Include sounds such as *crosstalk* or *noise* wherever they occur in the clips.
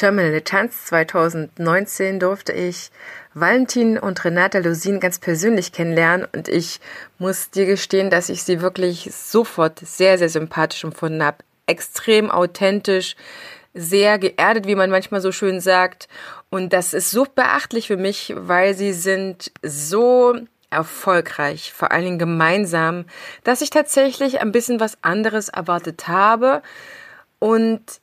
Terminal Tanz 2019 durfte ich Valentin und Renata Lusin ganz persönlich kennenlernen und ich muss dir gestehen, dass ich sie wirklich sofort sehr, sehr sympathisch empfunden habe. Extrem authentisch, sehr geerdet, wie man manchmal so schön sagt. Und das ist so beachtlich für mich, weil sie sind so erfolgreich, vor allen Dingen gemeinsam, dass ich tatsächlich ein bisschen was anderes erwartet habe und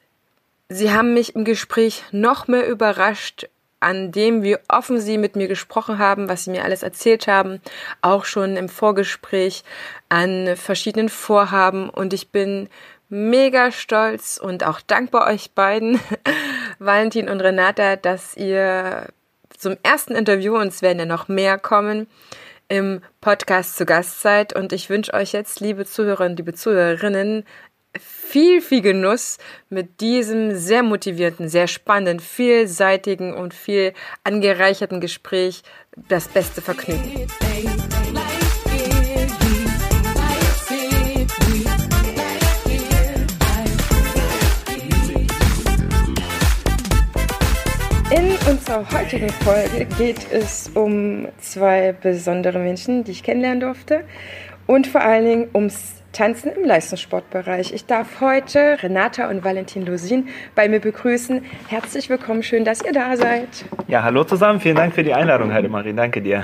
Sie haben mich im Gespräch noch mehr überrascht, an dem, wie offen Sie mit mir gesprochen haben, was Sie mir alles erzählt haben, auch schon im Vorgespräch an verschiedenen Vorhaben. Und ich bin mega stolz und auch dankbar euch beiden, *laughs* Valentin und Renata, dass ihr zum ersten Interview, und es werden ja noch mehr kommen, im Podcast zu Gast seid. Und ich wünsche euch jetzt, liebe Zuhörer und liebe Zuhörerinnen, viel, viel Genuss mit diesem sehr motivierten, sehr spannenden, vielseitigen und viel angereicherten Gespräch. Das beste Vergnügen. In unserer heutigen Folge geht es um zwei besondere Menschen, die ich kennenlernen durfte und vor allen Dingen ums Tanzen im Leistungssportbereich. Ich darf heute Renata und Valentin Lusin bei mir begrüßen. Herzlich willkommen, schön, dass ihr da seid. Ja, hallo zusammen, vielen Dank für die Einladung, Heidemarie, danke dir.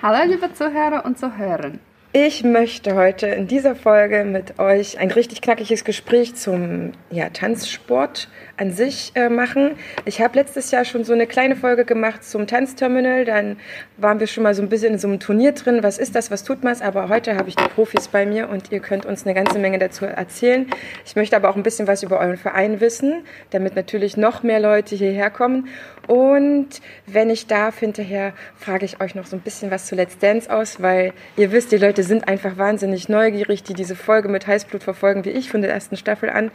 Hallo, liebe Zuhörer und Zuhörer. Ich möchte heute in dieser Folge mit euch ein richtig knackiges Gespräch zum ja, Tanzsport an sich äh, machen. Ich habe letztes Jahr schon so eine kleine Folge gemacht zum Tanzterminal. Dann waren wir schon mal so ein bisschen in so einem Turnier drin. Was ist das? Was tut man? Aber heute habe ich die Profis bei mir und ihr könnt uns eine ganze Menge dazu erzählen. Ich möchte aber auch ein bisschen was über euren Verein wissen, damit natürlich noch mehr Leute hierher kommen. Und wenn ich darf, hinterher frage ich euch noch so ein bisschen was zu Let's Dance aus, weil ihr wisst, die Leute sind einfach wahnsinnig neugierig, die diese Folge mit Heißblut verfolgen, wie ich von der ersten Staffel an.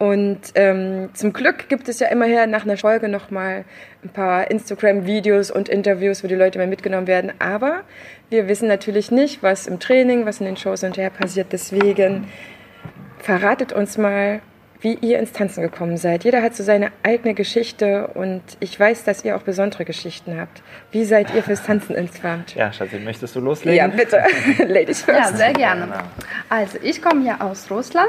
Und ähm, zum Glück gibt es ja immerher nach einer Folge nochmal ein paar Instagram-Videos und Interviews, wo die Leute mal mitgenommen werden. Aber wir wissen natürlich nicht, was im Training, was in den Shows hinterher passiert. Deswegen verratet uns mal, wie ihr ins Tanzen gekommen seid. Jeder hat so seine eigene Geschichte und ich weiß, dass ihr auch besondere Geschichten habt. Wie seid ihr fürs Tanzen insgesamt? Ja, Schatzi, möchtest du loslegen? Ja, bitte. *laughs* Ladies first. Ja, sehr gerne. Also, ich komme ja aus Russland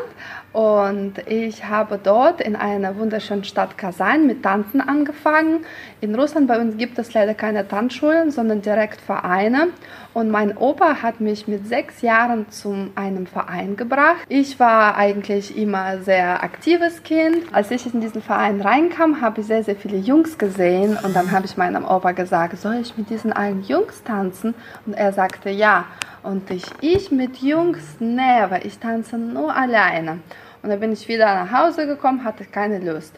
und ich habe dort in einer wunderschönen Stadt Kasan mit Tanzen angefangen. In Russland bei uns gibt es leider keine Tanzschulen, sondern direkt Vereine. Und mein Opa hat mich mit sechs Jahren zu einem Verein gebracht. Ich war eigentlich immer sehr aktives Kind. Als ich in diesen Verein reinkam, habe ich sehr, sehr viele Jungs gesehen. Und dann habe ich meinem Opa gesagt, soll ich mit diesen allen Jungs tanzen? Und er sagte ja. Und ich, ich mit Jungs, never, ich tanze nur alleine. Und dann bin ich wieder nach Hause gekommen, hatte keine Lust.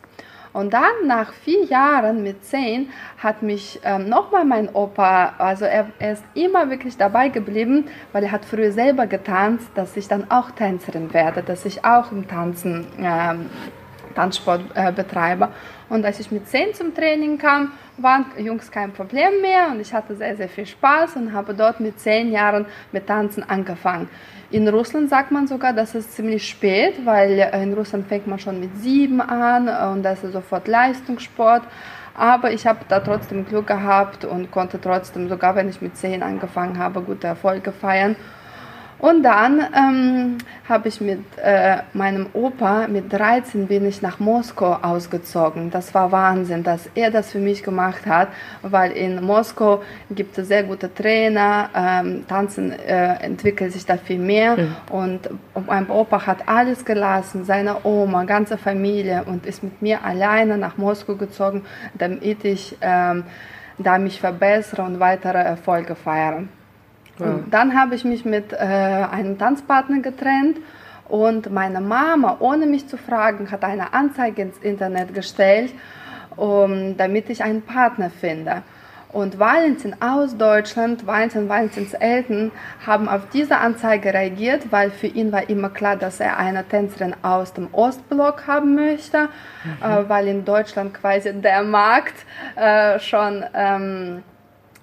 Und dann nach vier Jahren mit zehn hat mich ähm, nochmal mein Opa, also er, er, ist immer wirklich dabei geblieben, weil er hat früher selber getanzt, dass ich dann auch Tänzerin werde, dass ich auch im Tanzen ähm, Tanzsport äh, betreibe. Und als ich mit zehn zum Training kam, waren Jungs kein Problem mehr und ich hatte sehr, sehr viel Spaß und habe dort mit zehn Jahren mit Tanzen angefangen. In Russland sagt man sogar, das ist ziemlich spät, weil in Russland fängt man schon mit sieben an und das ist sofort Leistungssport. Aber ich habe da trotzdem Glück gehabt und konnte trotzdem, sogar wenn ich mit zehn angefangen habe, gute Erfolge feiern. Und dann ähm, habe ich mit äh, meinem Opa, mit 13 bin ich nach Moskau ausgezogen. Das war Wahnsinn, dass er das für mich gemacht hat, weil in Moskau gibt es sehr gute Trainer, ähm, Tanzen äh, entwickelt sich da viel mehr. Mhm. Und mein Opa hat alles gelassen, seine Oma, ganze Familie und ist mit mir alleine nach Moskau gezogen, damit ich ähm, da mich verbessere und weitere Erfolge feiere. Ja. Dann habe ich mich mit äh, einem Tanzpartner getrennt und meine Mama, ohne mich zu fragen, hat eine Anzeige ins Internet gestellt um, damit ich einen Partner finde. Und Valentin aus Deutschland, Valentin, Valentins Eltern haben auf diese Anzeige reagiert, weil für ihn war immer klar, dass er eine Tänzerin aus dem Ostblock haben möchte, mhm. äh, weil in Deutschland quasi der Markt äh, schon ähm,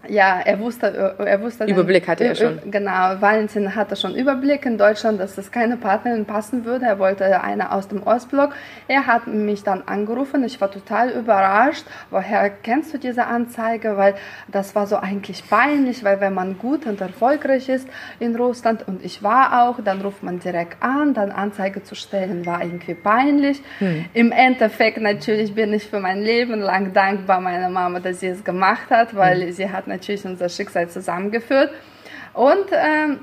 ja, er wusste, er wusste. Überblick hatte er schon. Genau, Valentin hatte schon Überblick in Deutschland, dass es keine Partnerin passen würde. Er wollte eine aus dem Ostblock. Er hat mich dann angerufen. Ich war total überrascht. Woher kennst du diese Anzeige? Weil das war so eigentlich peinlich, weil wenn man gut und erfolgreich ist in Russland und ich war auch, dann ruft man direkt an. Dann Anzeige zu stellen war irgendwie peinlich. Hm. Im Endeffekt natürlich bin ich für mein Leben lang dankbar meiner Mama, dass sie es gemacht hat, weil hm. sie hat natürlich unser Schicksal zusammengeführt. Und ähm,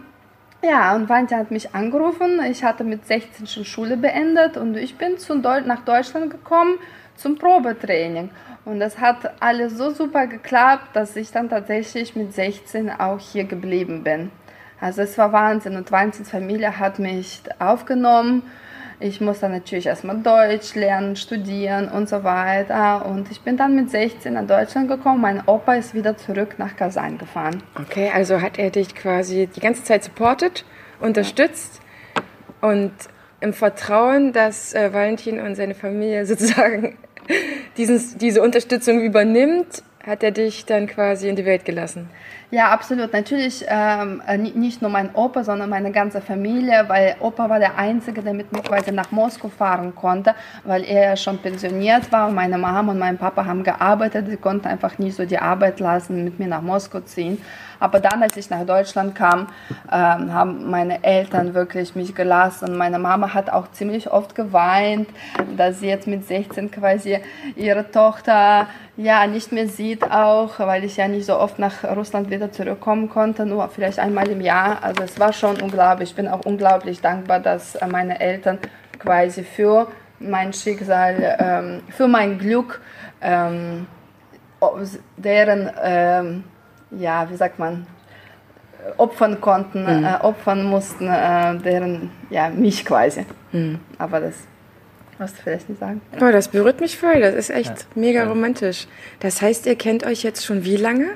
ja, und Valentin hat mich angerufen. Ich hatte mit 16 schon Schule beendet und ich bin zu Deu nach Deutschland gekommen zum Probetraining. Und das hat alles so super geklappt, dass ich dann tatsächlich mit 16 auch hier geblieben bin. Also es war Wahnsinn und Valentins Familie hat mich aufgenommen ich musste natürlich erstmal Deutsch lernen, studieren und so weiter. Und ich bin dann mit 16 nach Deutschland gekommen. Mein Opa ist wieder zurück nach Kasan gefahren. Okay, also hat er dich quasi die ganze Zeit supportet, unterstützt und im Vertrauen, dass äh, Valentin und seine Familie *laughs* sozusagen diesen, diese Unterstützung übernimmt, hat er dich dann quasi in die Welt gelassen. Ja, absolut. Natürlich ähm, äh, nicht nur mein Opa, sondern meine ganze Familie, weil Opa war der Einzige, der mit mir quasi nach Moskau fahren konnte, weil er schon pensioniert war. Meine Mama und mein Papa haben gearbeitet, sie konnten einfach nie so die Arbeit lassen, mit mir nach Moskau ziehen. Aber dann, als ich nach Deutschland kam, ähm, haben meine Eltern wirklich mich gelassen. Meine Mama hat auch ziemlich oft geweint, dass sie jetzt mit 16 quasi ihre Tochter ja nicht mehr sieht auch, weil ich ja nicht so oft nach Russland wieder zurückkommen konnte, nur vielleicht einmal im Jahr. Also es war schon unglaublich. Ich bin auch unglaublich dankbar, dass meine Eltern quasi für mein Schicksal, ähm, für mein Glück, ähm, deren ähm, ja, wie sagt man, opfern konnten, mhm. äh, opfern mussten, äh, deren, ja, mich quasi. Mhm. Aber das musst du vielleicht nicht sagen. Boah, das berührt mich voll, das ist echt ja. mega romantisch. Das heißt, ihr kennt euch jetzt schon wie lange?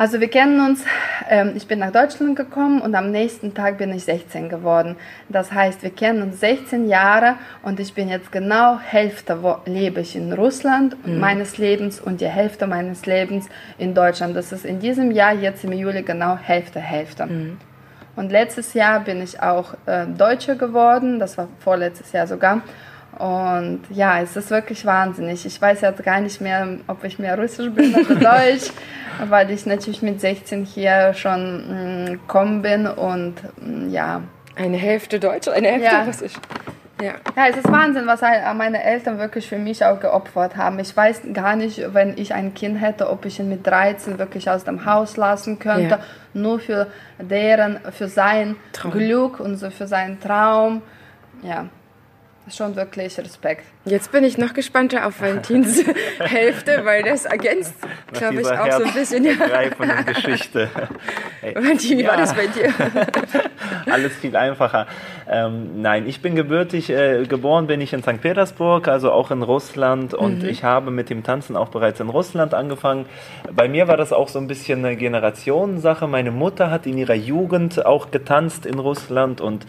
Also wir kennen uns, ähm, ich bin nach Deutschland gekommen und am nächsten Tag bin ich 16 geworden. Das heißt, wir kennen uns 16 Jahre und ich bin jetzt genau Hälfte wo lebe ich in Russland mhm. meines Lebens und die Hälfte meines Lebens in Deutschland. Das ist in diesem Jahr, jetzt im Juli, genau Hälfte, Hälfte. Mhm. Und letztes Jahr bin ich auch äh, Deutsche geworden, das war vorletztes Jahr sogar. Und ja, es ist wirklich wahnsinnig. Ich weiß jetzt gar nicht mehr, ob ich mehr Russisch bin oder *laughs* Deutsch, weil ich natürlich mit 16 hier schon mm, gekommen bin und mm, ja. Eine Hälfte Deutsch, eine Hälfte ja. Russisch. Ja. ja, es ist Wahnsinn, was halt meine Eltern wirklich für mich auch geopfert haben. Ich weiß gar nicht, wenn ich ein Kind hätte, ob ich ihn mit 13 wirklich aus dem Haus lassen könnte, ja. nur für deren, für sein Traum. Glück und so für seinen Traum. Ja, schon wirklich Respekt. Jetzt bin ich noch gespannter auf Valentins *laughs* Hälfte, weil das ergänzt, glaube ich, auch Herz so ein bisschen. Ja. Geschichte. Hey. *laughs* Valentin, wie ja. war das bei dir? *laughs* *laughs* Alles viel einfacher. Ähm, nein, ich bin gebürtig, äh, geboren bin ich in St. Petersburg, also auch in Russland und mhm. ich habe mit dem Tanzen auch bereits in Russland angefangen. Bei mir war das auch so ein bisschen eine Generationensache. Meine Mutter hat in ihrer Jugend auch getanzt in Russland und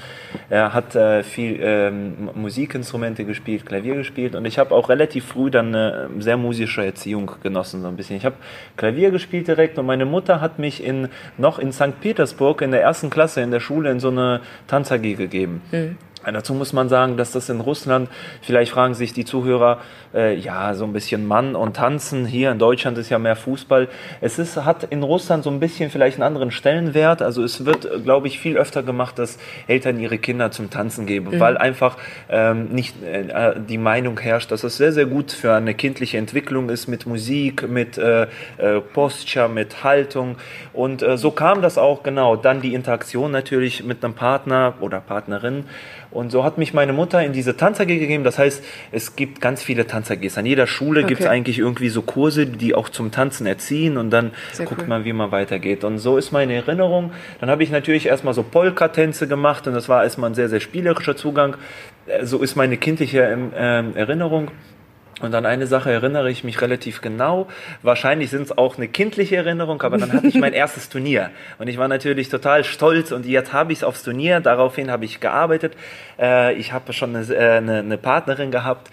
äh, hat äh, viel ähm, Musikinstrumente gespielt, Klavier gespielt und ich habe auch relativ früh dann eine sehr musische Erziehung genossen, so ein bisschen. Ich habe Klavier gespielt direkt und meine Mutter hat mich in, noch in St. Petersburg in der ersten Klasse in der Schule in so eine Tanz AG gegeben. Mhm. Dazu muss man sagen, dass das in Russland, vielleicht fragen sich die Zuhörer, äh, ja, so ein bisschen Mann und Tanzen. Hier in Deutschland ist ja mehr Fußball. Es ist, hat in Russland so ein bisschen vielleicht einen anderen Stellenwert. Also es wird, glaube ich, viel öfter gemacht, dass Eltern ihre Kinder zum Tanzen geben, mhm. weil einfach ähm, nicht äh, die Meinung herrscht, dass es sehr, sehr gut für eine kindliche Entwicklung ist mit Musik, mit äh, äh, Posture, mit Haltung. Und äh, so kam das auch genau. Dann die Interaktion natürlich mit einem Partner oder Partnerin. Und so hat mich meine Mutter in diese Tanz AG gegeben. Das heißt, es gibt ganz viele Tanz AGs. An jeder Schule okay. gibt es eigentlich irgendwie so Kurse, die auch zum Tanzen erziehen und dann Sehr guckt cool. man, wie man weitergeht. Und so ist meine Erinnerung. Dann habe ich natürlich erstmal so Polka-Tänze gemacht und das war erstmal ein sehr, sehr spielerischer Zugang. So ist meine kindliche ähm, Erinnerung. Und an eine Sache erinnere ich mich relativ genau. Wahrscheinlich sind es auch eine kindliche Erinnerung, aber dann hatte ich mein *laughs* erstes Turnier. Und ich war natürlich total stolz und jetzt habe ich es aufs Turnier. Daraufhin habe ich gearbeitet. Äh, ich habe schon eine, äh, eine, eine Partnerin gehabt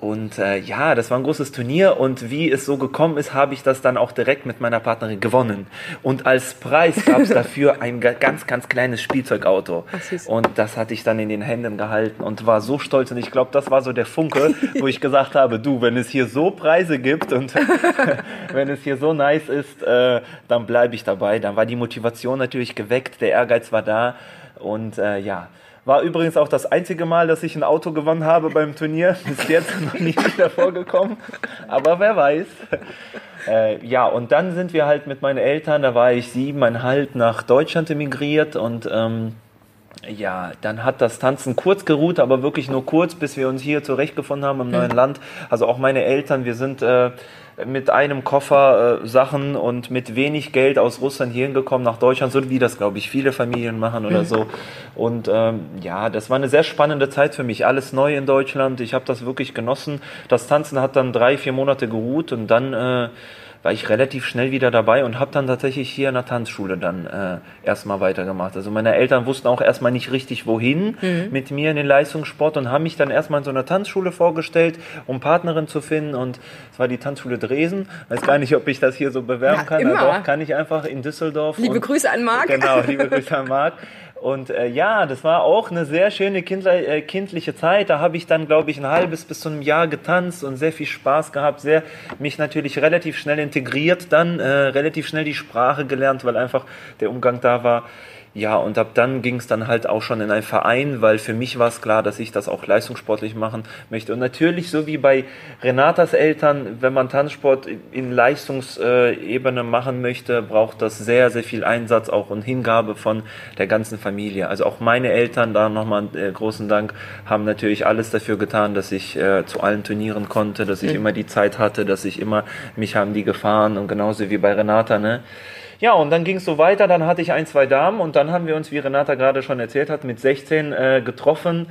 und äh, ja, das war ein großes Turnier und wie es so gekommen ist, habe ich das dann auch direkt mit meiner Partnerin gewonnen. Und als Preis gab es dafür ein ganz, ganz kleines Spielzeugauto. Ach, und das hatte ich dann in den Händen gehalten und war so stolz. Und ich glaube, das war so der Funke, wo ich gesagt habe, du, wenn es hier so Preise gibt und *laughs* wenn es hier so nice ist, äh, dann bleibe ich dabei. Dann war die Motivation natürlich geweckt, der Ehrgeiz war da und äh, ja. War übrigens auch das einzige Mal, dass ich ein Auto gewonnen habe beim Turnier. *laughs* Bis jetzt noch nicht wieder vorgekommen. Aber wer weiß. Äh, ja, und dann sind wir halt mit meinen Eltern, da war ich siebeneinhalb, nach Deutschland emigriert und ähm, ja, dann hat das Tanzen kurz geruht, aber wirklich nur kurz, bis wir uns hier zurechtgefunden haben im neuen mhm. Land. Also auch meine Eltern, wir sind äh, mit einem Koffer äh, Sachen und mit wenig Geld aus Russland hierhin gekommen nach Deutschland, so wie das, glaube ich, viele Familien machen oder so. Und ähm, ja, das war eine sehr spannende Zeit für mich. Alles neu in Deutschland. Ich habe das wirklich genossen. Das Tanzen hat dann drei, vier Monate geruht und dann äh, war ich relativ schnell wieder dabei und habe dann tatsächlich hier in der Tanzschule dann äh, erstmal weitergemacht. Also meine Eltern wussten auch erstmal nicht richtig, wohin mhm. mit mir in den Leistungssport und haben mich dann erstmal in so einer Tanzschule vorgestellt, um Partnerin zu finden. Und es war die Tanzschule Dresden. Ich weiß gar nicht, ob ich das hier so bewerben ja, kann. Immer. Doch, kann ich einfach in Düsseldorf. Liebe und, Grüße an Marc. Genau, liebe Grüße an Marc. *laughs* Und äh, ja, das war auch eine sehr schöne kindle äh, kindliche Zeit. Da habe ich dann, glaube ich, ein halbes bis zu einem Jahr getanzt und sehr viel Spaß gehabt. Sehr mich natürlich relativ schnell integriert, dann äh, relativ schnell die Sprache gelernt, weil einfach der Umgang da war. Ja, und ab dann ging es dann halt auch schon in einen Verein, weil für mich war es klar, dass ich das auch leistungssportlich machen möchte. Und natürlich, so wie bei Renatas Eltern, wenn man Tanzsport in Leistungsebene machen möchte, braucht das sehr, sehr viel Einsatz auch und Hingabe von der ganzen Familie. Also auch meine Eltern, da nochmal äh, großen Dank, haben natürlich alles dafür getan, dass ich äh, zu allen Turnieren konnte, dass ich mhm. immer die Zeit hatte, dass ich immer, mich haben die gefahren und genauso wie bei Renata, ne? Ja, und dann ging es so weiter. Dann hatte ich ein, zwei Damen und dann haben wir uns, wie Renata gerade schon erzählt hat, mit 16 äh, getroffen.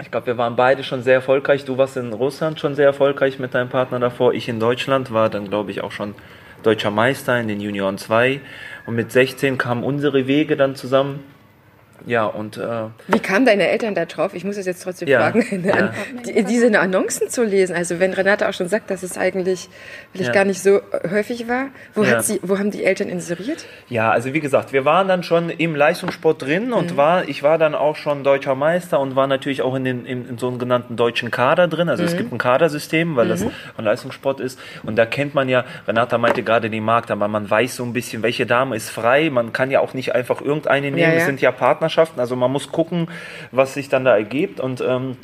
Ich glaube, wir waren beide schon sehr erfolgreich. Du warst in Russland schon sehr erfolgreich mit deinem Partner davor. Ich in Deutschland war dann, glaube ich, auch schon deutscher Meister in den Junioren 2. Und mit 16 kamen unsere Wege dann zusammen. Ja, und. Äh, Wie kamen deine Eltern da drauf? Ich muss es jetzt trotzdem ja, fragen, ja. die, diese Annoncen zu lesen. Also, wenn Renate auch schon sagt, dass es eigentlich vielleicht ja. gar nicht so häufig war, wo, hat sie, wo haben die Eltern inseriert? Ja, also wie gesagt, wir waren dann schon im Leistungssport drin und mhm. war, ich war dann auch schon deutscher Meister und war natürlich auch in, den, in, in so einem genannten deutschen Kader drin. Also, mhm. es gibt ein Kadersystem, weil mhm. das ein Leistungssport ist. Und da kennt man ja, Renata meinte gerade den Markt, aber man weiß so ein bisschen, welche Dame ist frei. Man kann ja auch nicht einfach irgendeine nehmen. Es sind ja Partnerschaften Partnerschaften. Also man muss gucken, was sich dann da ergibt. Und ähm,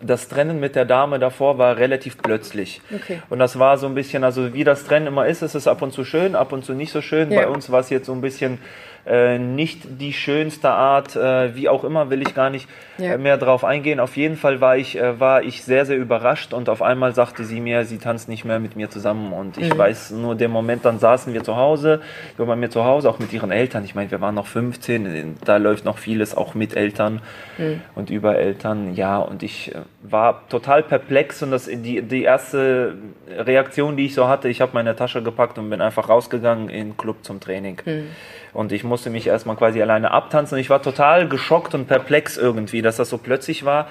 das Trennen mit der Dame davor war relativ plötzlich. Okay. Und das war so ein bisschen, also wie das Trennen immer ist, ist es ab und zu schön, ab und zu nicht so schön. Ja. Bei uns war es jetzt so ein bisschen äh, nicht die schönste Art, äh, wie auch immer, will ich gar nicht ja. äh, mehr drauf eingehen. Auf jeden Fall war ich, äh, war ich sehr, sehr überrascht und auf einmal sagte sie mir, sie tanzt nicht mehr mit mir zusammen. Und ich mhm. weiß nur, den Moment, dann saßen wir zu Hause, wir waren bei mir zu Hause, auch mit ihren Eltern. Ich meine, wir waren noch 15, da läuft noch vieles auch mit Eltern mhm. und über Eltern. Ja, und ich äh, war total perplex und das, die, die erste Reaktion, die ich so hatte, ich habe meine Tasche gepackt und bin einfach rausgegangen in den Club zum Training. Mhm. Und ich musste mich erstmal quasi alleine abtanzen. Ich war total geschockt und perplex irgendwie, dass das so plötzlich war.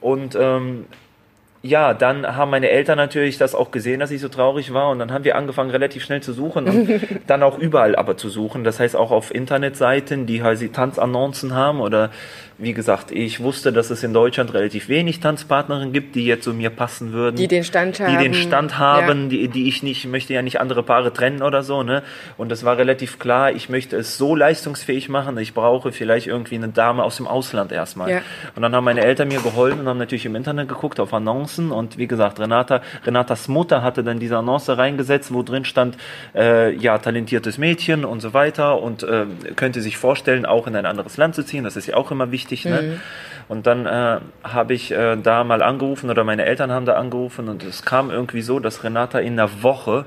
Und ähm, ja, dann haben meine Eltern natürlich das auch gesehen, dass ich so traurig war. Und dann haben wir angefangen, relativ schnell zu suchen und *laughs* dann auch überall aber zu suchen. Das heißt auch auf Internetseiten, die halt Tanzannoncen haben oder wie gesagt, ich wusste, dass es in Deutschland relativ wenig Tanzpartnerinnen gibt, die jetzt zu mir passen würden. Die den Stand haben. Die den Stand haben, ja. die, die ich nicht, möchte ja nicht andere Paare trennen oder so, ne? Und es war relativ klar, ich möchte es so leistungsfähig machen, ich brauche vielleicht irgendwie eine Dame aus dem Ausland erstmal. Ja. Und dann haben meine Eltern mir geholfen und haben natürlich im Internet geguckt auf Annoncen und wie gesagt, Renata, Renatas Mutter hatte dann diese Annonce reingesetzt, wo drin stand, äh, ja, talentiertes Mädchen und so weiter und äh, könnte sich vorstellen, auch in ein anderes Land zu ziehen, das ist ja auch immer wichtig. Ne? Mhm. Und dann äh, habe ich äh, da mal angerufen oder meine Eltern haben da angerufen und es kam irgendwie so, dass Renata in einer Woche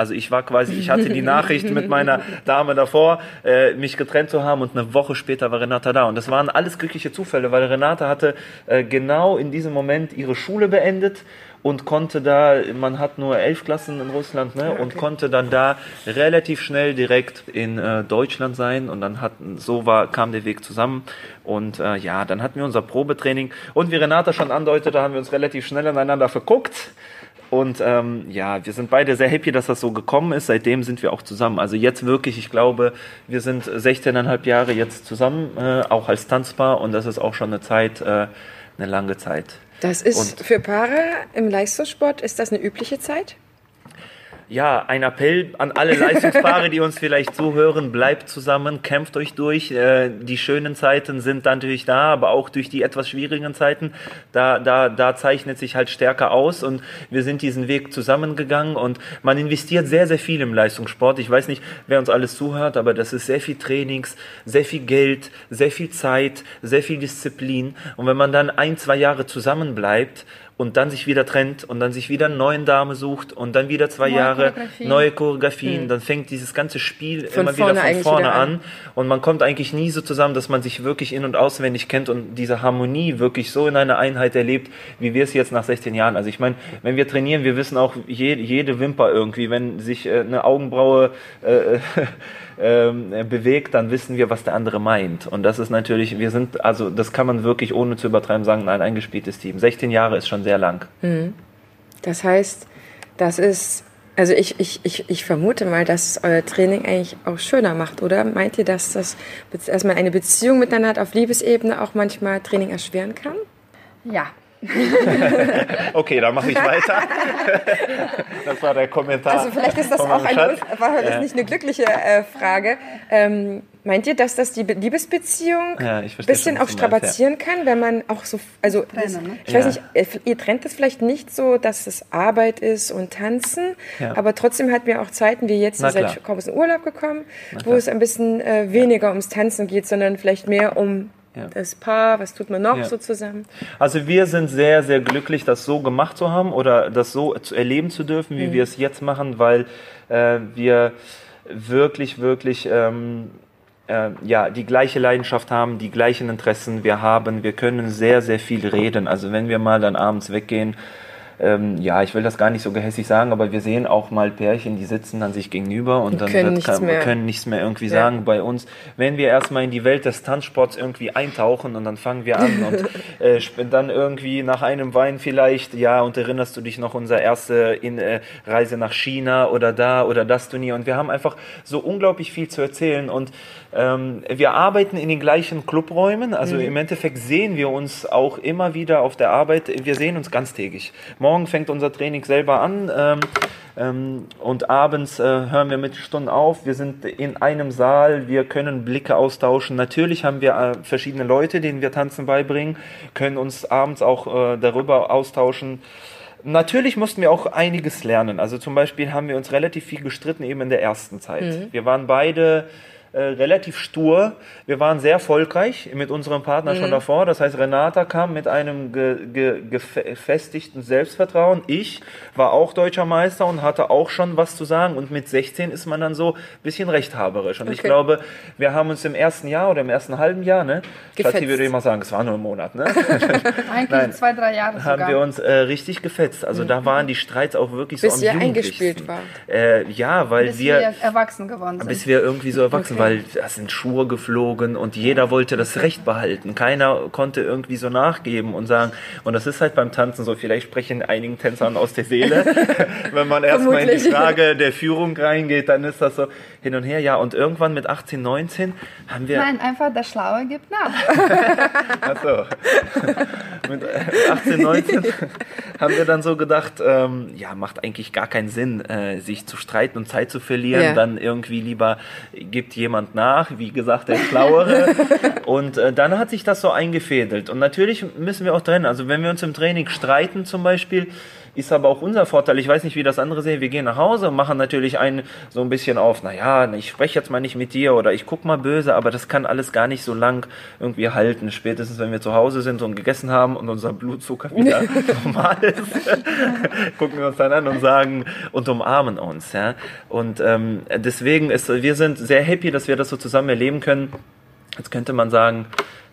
Also ich war quasi, ich hatte die Nachricht mit meiner Dame davor, äh, mich getrennt zu haben und eine Woche später war Renata da. Und das waren alles glückliche Zufälle, weil Renata hatte äh, genau in diesem Moment ihre Schule beendet und konnte da, man hat nur elf Klassen in Russland, ne, okay. und konnte dann da relativ schnell direkt in äh, Deutschland sein und dann hat, so war, kam der Weg zusammen und äh, ja, dann hatten wir unser Probetraining und wie Renata schon andeutete, haben wir uns relativ schnell aneinander verguckt. Und ähm, ja, wir sind beide sehr happy, dass das so gekommen ist. Seitdem sind wir auch zusammen. Also jetzt wirklich, ich glaube, wir sind 16,5 Jahre jetzt zusammen, äh, auch als Tanzpaar. Und das ist auch schon eine Zeit, äh, eine lange Zeit. Das ist und für Paare im Leistungssport, ist das eine übliche Zeit? Ja, ein Appell an alle Leistungspaare, die uns vielleicht zuhören, bleibt zusammen, kämpft euch durch. Äh, die schönen Zeiten sind natürlich da, aber auch durch die etwas schwierigen Zeiten, da, da, da zeichnet sich halt stärker aus und wir sind diesen Weg zusammengegangen und man investiert sehr, sehr viel im Leistungssport. Ich weiß nicht, wer uns alles zuhört, aber das ist sehr viel Trainings, sehr viel Geld, sehr viel Zeit, sehr viel Disziplin und wenn man dann ein, zwei Jahre zusammenbleibt und dann sich wieder trennt und dann sich wieder einen neuen Dame sucht und dann wieder zwei neue Jahre Choreografien. neue Choreografien, hm. dann fängt dieses ganze Spiel von immer wieder von vorne wieder an. an und man kommt eigentlich nie so zusammen, dass man sich wirklich in- und auswendig kennt und diese Harmonie wirklich so in einer Einheit erlebt, wie wir es jetzt nach 16 Jahren. Also ich meine, wenn wir trainieren, wir wissen auch jede, jede Wimper irgendwie, wenn sich äh, eine Augenbraue äh, *laughs* ähm, bewegt, dann wissen wir, was der andere meint. Und das ist natürlich, wir sind, also das kann man wirklich ohne zu übertreiben sagen, ein eingespieltes Team. 16 Jahre ist schon sehr lang. Mhm. Das heißt, das ist, also ich, ich, ich, ich vermute mal, dass es euer Training eigentlich auch schöner macht, oder? Meint ihr, dass das erstmal eine Beziehung miteinander auf Liebesebene auch manchmal Training erschweren kann? Ja, *laughs* okay, dann mache ich weiter. *laughs* das war der Kommentar. Also vielleicht ist das auch eine, war das nicht eine glückliche äh, Frage. Ähm, meint ihr, dass das die Liebesbeziehung ein ja, bisschen auch strapazieren meinst, ja. kann, wenn man auch so, also Trennen, ne? ich ja. weiß nicht, äh, ihr trennt es vielleicht nicht so, dass es Arbeit ist und Tanzen, aber trotzdem hatten wir auch Zeiten, wie jetzt, ihr seid kaum aus dem Urlaub gekommen, wo es ein bisschen äh, weniger ums Tanzen geht, sondern vielleicht mehr um ja. das Paar, was tut man noch ja. so zusammen? Also wir sind sehr, sehr glücklich, das so gemacht zu haben oder das so zu erleben zu dürfen, wie mhm. wir es jetzt machen, weil äh, wir wirklich, wirklich ähm, äh, ja, die gleiche Leidenschaft haben, die gleichen Interessen wir haben. Wir können sehr, sehr viel reden. Also wenn wir mal dann abends weggehen, ähm, ja, ich will das gar nicht so gehässig sagen, aber wir sehen auch mal Pärchen, die sitzen dann sich gegenüber und, dann können, nichts kann, mehr. können nichts mehr irgendwie ja. sagen. Bei uns, wenn wir erstmal in die Welt des Tanzsports irgendwie eintauchen und dann fangen wir an und *laughs* äh, dann irgendwie nach einem Wein vielleicht, ja, und erinnerst du dich noch unsere erste in, äh, Reise nach China oder da oder das Turnier und wir haben einfach so unglaublich viel zu erzählen und ähm, wir arbeiten in den gleichen Clubräumen, also mhm. im Endeffekt sehen wir uns auch immer wieder auf der Arbeit, wir sehen uns ganztägig. Morgen fängt unser Training selber an ähm, ähm, und abends äh, hören wir mit Stunden auf. Wir sind in einem Saal, wir können Blicke austauschen. Natürlich haben wir äh, verschiedene Leute, denen wir Tanzen beibringen, können uns abends auch äh, darüber austauschen. Natürlich mussten wir auch einiges lernen. Also zum Beispiel haben wir uns relativ viel gestritten eben in der ersten Zeit. Mhm. Wir waren beide äh, relativ stur. Wir waren sehr erfolgreich mit unserem Partner mhm. schon davor. Das heißt, Renata kam mit einem ge, ge, gefestigten Selbstvertrauen. Ich war auch deutscher Meister und hatte auch schon was zu sagen. Und mit 16 ist man dann so ein bisschen rechthaberisch. Und okay. ich glaube, wir haben uns im ersten Jahr oder im ersten halben Jahr, ne? Schatzi würde immer sagen, es war nur ein Monat, ne? *laughs* Eigentlich Nein, zwei, drei Jahre Haben wir uns äh, richtig gefetzt. Also mhm. da waren die Streits auch wirklich bis so am ihr eingespielt war. Äh, ja, weil bis wir, wir erwachsen geworden sind. Bis wir irgendwie so erwachsen okay weil da sind Schuhe geflogen und jeder wollte das Recht behalten. Keiner konnte irgendwie so nachgeben und sagen, und das ist halt beim Tanzen so, vielleicht sprechen einigen Tänzern aus der Seele, *laughs* wenn man erstmal in die Frage der Führung reingeht, dann ist das so hin und her, ja, und irgendwann mit 18, 19 haben wir... Nein, einfach der Schlaue gibt nach. *laughs* Achso. mit 18, 19 haben wir dann so gedacht, ähm, ja, macht eigentlich gar keinen Sinn, äh, sich zu streiten und Zeit zu verlieren, ja. dann irgendwie lieber gibt jemand nach nach, wie gesagt, der Schlauere. *laughs* und äh, dann hat sich das so eingefädelt. Und natürlich müssen wir auch trennen. Also wenn wir uns im Training streiten zum Beispiel, ist aber auch unser Vorteil. Ich weiß nicht, wie das andere sehen. Wir gehen nach Hause und machen natürlich einen so ein bisschen auf, naja, ich spreche jetzt mal nicht mit dir oder ich guck mal böse, aber das kann alles gar nicht so lang irgendwie halten. Spätestens, wenn wir zu Hause sind und gegessen haben und unser Blutzucker wieder *laughs* normal ist, *laughs* gucken wir uns dann an und sagen und umarmen uns. Ja? Und ähm, deswegen ist, wir sind sehr happy, dass wir das so zusammen erleben können. Jetzt könnte man sagen,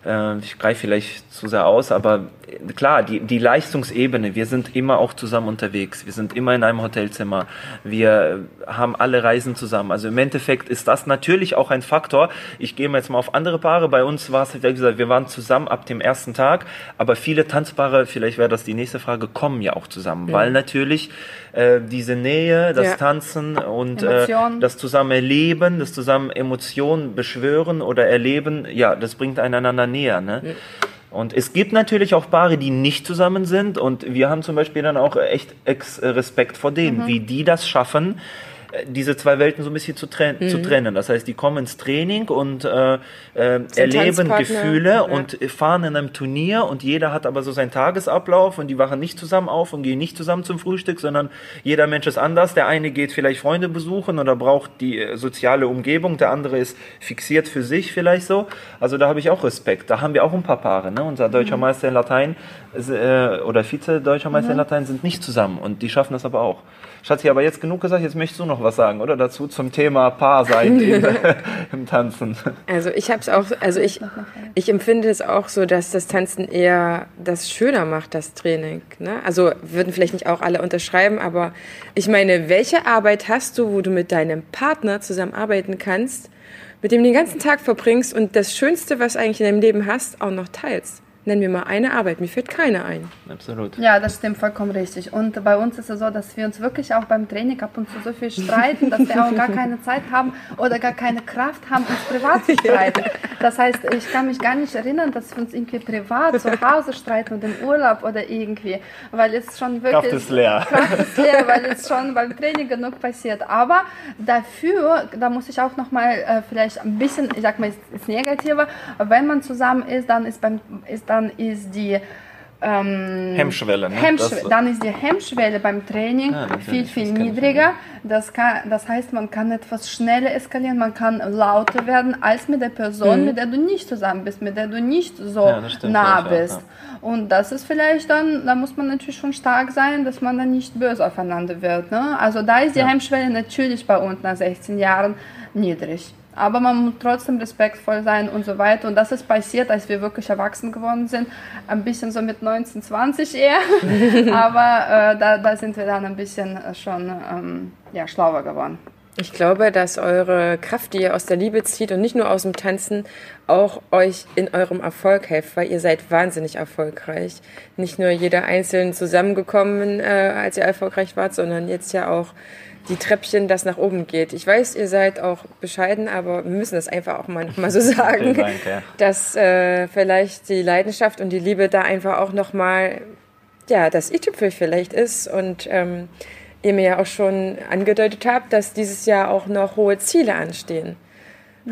äh, ich greife vielleicht zu sehr aus, aber klar, die, die Leistungsebene, wir sind immer auch zusammen unterwegs, wir sind immer in einem Hotelzimmer, wir haben alle Reisen zusammen. Also im Endeffekt ist das natürlich auch ein Faktor. Ich gehe jetzt mal auf andere Paare. Bei uns war es, wie gesagt, wir waren zusammen ab dem ersten Tag, aber viele Tanzpaare, vielleicht wäre das die nächste Frage, kommen ja auch zusammen, ja. weil natürlich äh, diese Nähe, das ja. Tanzen und äh, das zusammen erleben, das zusammen Emotionen beschwören oder erleben, ja, das bringt einander näher. Ne? Ja. Und es gibt natürlich auch Paare, die nicht zusammen sind. Und wir haben zum Beispiel dann auch echt Respekt vor denen, mhm. wie die das schaffen, diese zwei Welten so ein bisschen zu, tren mhm. zu trennen. Das heißt, die kommen ins Training und äh, äh, erleben Gefühle ja. und fahren in einem Turnier und jeder hat aber so seinen Tagesablauf und die wachen nicht zusammen auf und gehen nicht zusammen zum Frühstück, sondern jeder Mensch ist anders. Der eine geht vielleicht Freunde besuchen oder braucht die äh, soziale Umgebung, der andere ist fixiert für sich vielleicht so. Also da habe ich auch Respekt. Da haben wir auch ein paar Paare. Ne? Unser deutscher mhm. Meister in Latein äh, oder Vize-Deutscher Meister mhm. in Latein sind nicht zusammen und die schaffen das aber auch. Schatzi, aber jetzt genug gesagt, jetzt möchtest du noch was sagen, oder? Dazu zum Thema Paar sein *laughs* *laughs* im Tanzen. Also ich habe es auch, also ich, ich empfinde es auch so, dass das Tanzen eher das schöner macht, das Training. Ne? Also würden vielleicht nicht auch alle unterschreiben, aber ich meine, welche Arbeit hast du, wo du mit deinem Partner zusammen arbeiten kannst, mit dem du den ganzen Tag verbringst und das Schönste, was eigentlich in deinem Leben hast, auch noch teilst? Nenn mir mal eine Arbeit, mir fällt keine ein. Absolut. Ja, das stimmt vollkommen richtig. Und bei uns ist es so, dass wir uns wirklich auch beim Training ab und zu so viel streiten, dass wir auch gar keine Zeit haben oder gar keine Kraft haben, uns privat zu *laughs* streiten. Das heißt, ich kann mich gar nicht erinnern, dass wir uns irgendwie privat zu Hause streiten oder im Urlaub oder irgendwie, weil es schon wirklich... Kraft ist leer. *laughs* Kraft ist leer, weil es schon beim Training genug passiert. Aber dafür, da muss ich auch nochmal äh, vielleicht ein bisschen, ich sag mal, ist, ist negativer, wenn man zusammen ist, dann ist, beim, ist dann dann ist die ähm, Hemmschwelle. Ne? Hemmschwelle. Dann ist die Hemmschwelle beim Training ja, viel, viel niedriger. Das, kann, das heißt, man kann etwas schneller eskalieren, man kann lauter werden als mit der Person, mhm. mit der du nicht zusammen bist, mit der du nicht so ja, nah bist. Auch, ja. Und das ist vielleicht dann, da muss man natürlich schon stark sein, dass man dann nicht böse aufeinander wird. Ne? Also da ist die Hemmschwelle natürlich bei uns nach 16 Jahren niedrig aber man muss trotzdem respektvoll sein und so weiter. Und das ist passiert, als wir wirklich erwachsen geworden sind. Ein bisschen so mit 19, 20 eher. *laughs* aber äh, da, da sind wir dann ein bisschen äh, schon ähm, ja, schlauer geworden. Ich glaube, dass eure Kraft, die ihr aus der Liebe zieht und nicht nur aus dem Tanzen, auch euch in eurem Erfolg hilft, weil ihr seid wahnsinnig erfolgreich. Nicht nur jeder einzeln zusammengekommen, äh, als ihr erfolgreich wart, sondern jetzt ja auch die Treppchen, das nach oben geht. Ich weiß, ihr seid auch bescheiden, aber wir müssen das einfach auch mal, mal so *laughs* sagen, Dank, ja. dass äh, vielleicht die Leidenschaft und die Liebe da einfach auch noch mal ja das i-Tüpfel vielleicht ist und ähm, ihr mir ja auch schon angedeutet habt, dass dieses Jahr auch noch hohe Ziele anstehen.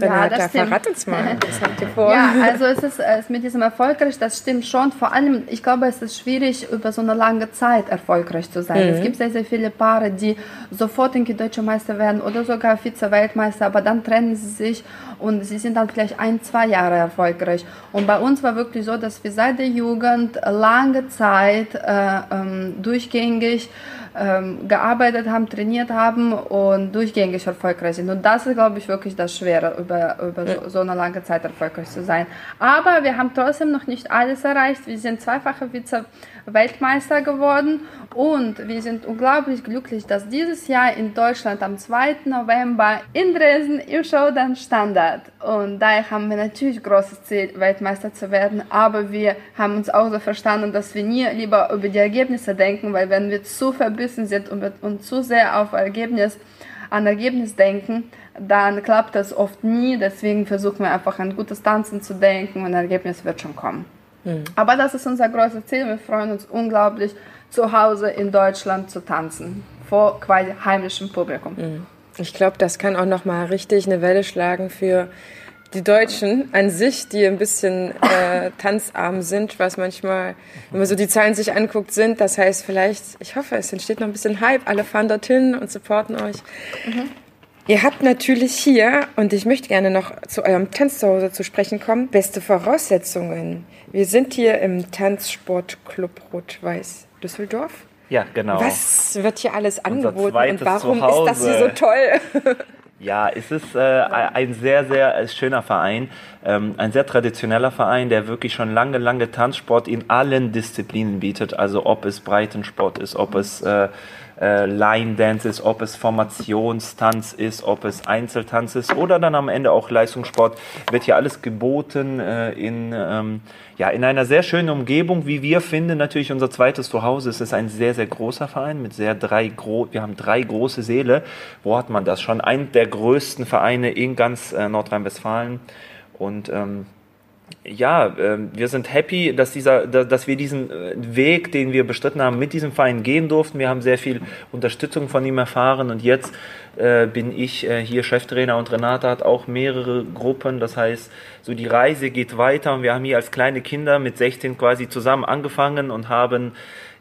Renata, ja, verrat uns mal, *laughs* was habt ihr vor? Ja, also es ist, es ist mit diesem erfolgreich, das stimmt schon. Vor allem, ich glaube, es ist schwierig, über so eine lange Zeit erfolgreich zu sein. Mhm. Es gibt sehr, sehr viele Paare, die sofort irgendwie Deutsche Meister werden oder sogar Vize-Weltmeister, aber dann trennen sie sich und sie sind dann vielleicht ein, zwei Jahre erfolgreich. Und bei uns war wirklich so, dass wir seit der Jugend lange Zeit äh, ähm, durchgängig ähm, gearbeitet haben, trainiert haben und durchgängig erfolgreich sind. Und das ist, glaube ich, wirklich das Schwere, über, über so, so, eine lange Zeit erfolgreich zu sein. Aber wir haben trotzdem noch nicht alles erreicht. Wir sind zweifache Vize-Weltmeister geworden und wir sind unglaublich glücklich, dass dieses Jahr in Deutschland am 2. November in Dresden im Showdown Standard. Und daher haben wir natürlich großes Ziel, Weltmeister zu werden. Aber wir haben uns auch so verstanden, dass wir nie lieber über die Ergebnisse denken, weil wenn wir zu verbissen sind und, und zu sehr auf Ergebnis, an Ergebnis denken, dann klappt das oft nie. Deswegen versuchen wir einfach an gutes Tanzen zu denken und ein Ergebnis wird schon kommen. Mhm. Aber das ist unser großes Ziel. Wir freuen uns unglaublich zu Hause in Deutschland zu tanzen, vor quasi heimischem Publikum. Mhm. Ich glaube, das kann auch noch mal richtig eine Welle schlagen für die Deutschen an sich, die ein bisschen äh, tanzarm sind, was manchmal, wenn man so die Zahlen sich anguckt, sind. Das heißt, vielleicht, ich hoffe, es entsteht noch ein bisschen Hype. Alle fahren dorthin und supporten euch. Mhm. Ihr habt natürlich hier, und ich möchte gerne noch zu eurem Tanzzuhause zu sprechen kommen, beste Voraussetzungen. Wir sind hier im Tanzsportclub Rot-Weiß Düsseldorf. Ja, genau. Was wird hier alles angeboten und warum Zuhause. ist das hier so toll? *laughs* Ja, es ist äh, ein sehr, sehr äh, schöner Verein, ähm, ein sehr traditioneller Verein, der wirklich schon lange, lange Tanzsport in allen Disziplinen bietet. Also ob es Breitensport ist, ob es äh, äh, Line Dance ist, ob es Formationstanz ist, ob es Einzeltanz ist oder dann am Ende auch Leistungssport, wird hier alles geboten äh, in ähm, ja, in einer sehr schönen Umgebung, wie wir finden, natürlich unser zweites Zuhause. Es ist ein sehr, sehr großer Verein mit sehr drei gro wir haben drei große Säle. Wo hat man das schon? Ein der größten Vereine in ganz äh, Nordrhein-Westfalen. Und ähm, ja, äh, wir sind happy, dass, dieser, dass wir diesen äh, Weg, den wir bestritten haben, mit diesem Verein gehen durften. Wir haben sehr viel Unterstützung von ihm erfahren und jetzt äh, bin ich äh, hier Cheftrainer und Renate hat auch mehrere Gruppen. Das heißt, so die Reise geht weiter und wir haben hier als kleine Kinder mit 16 quasi zusammen angefangen und haben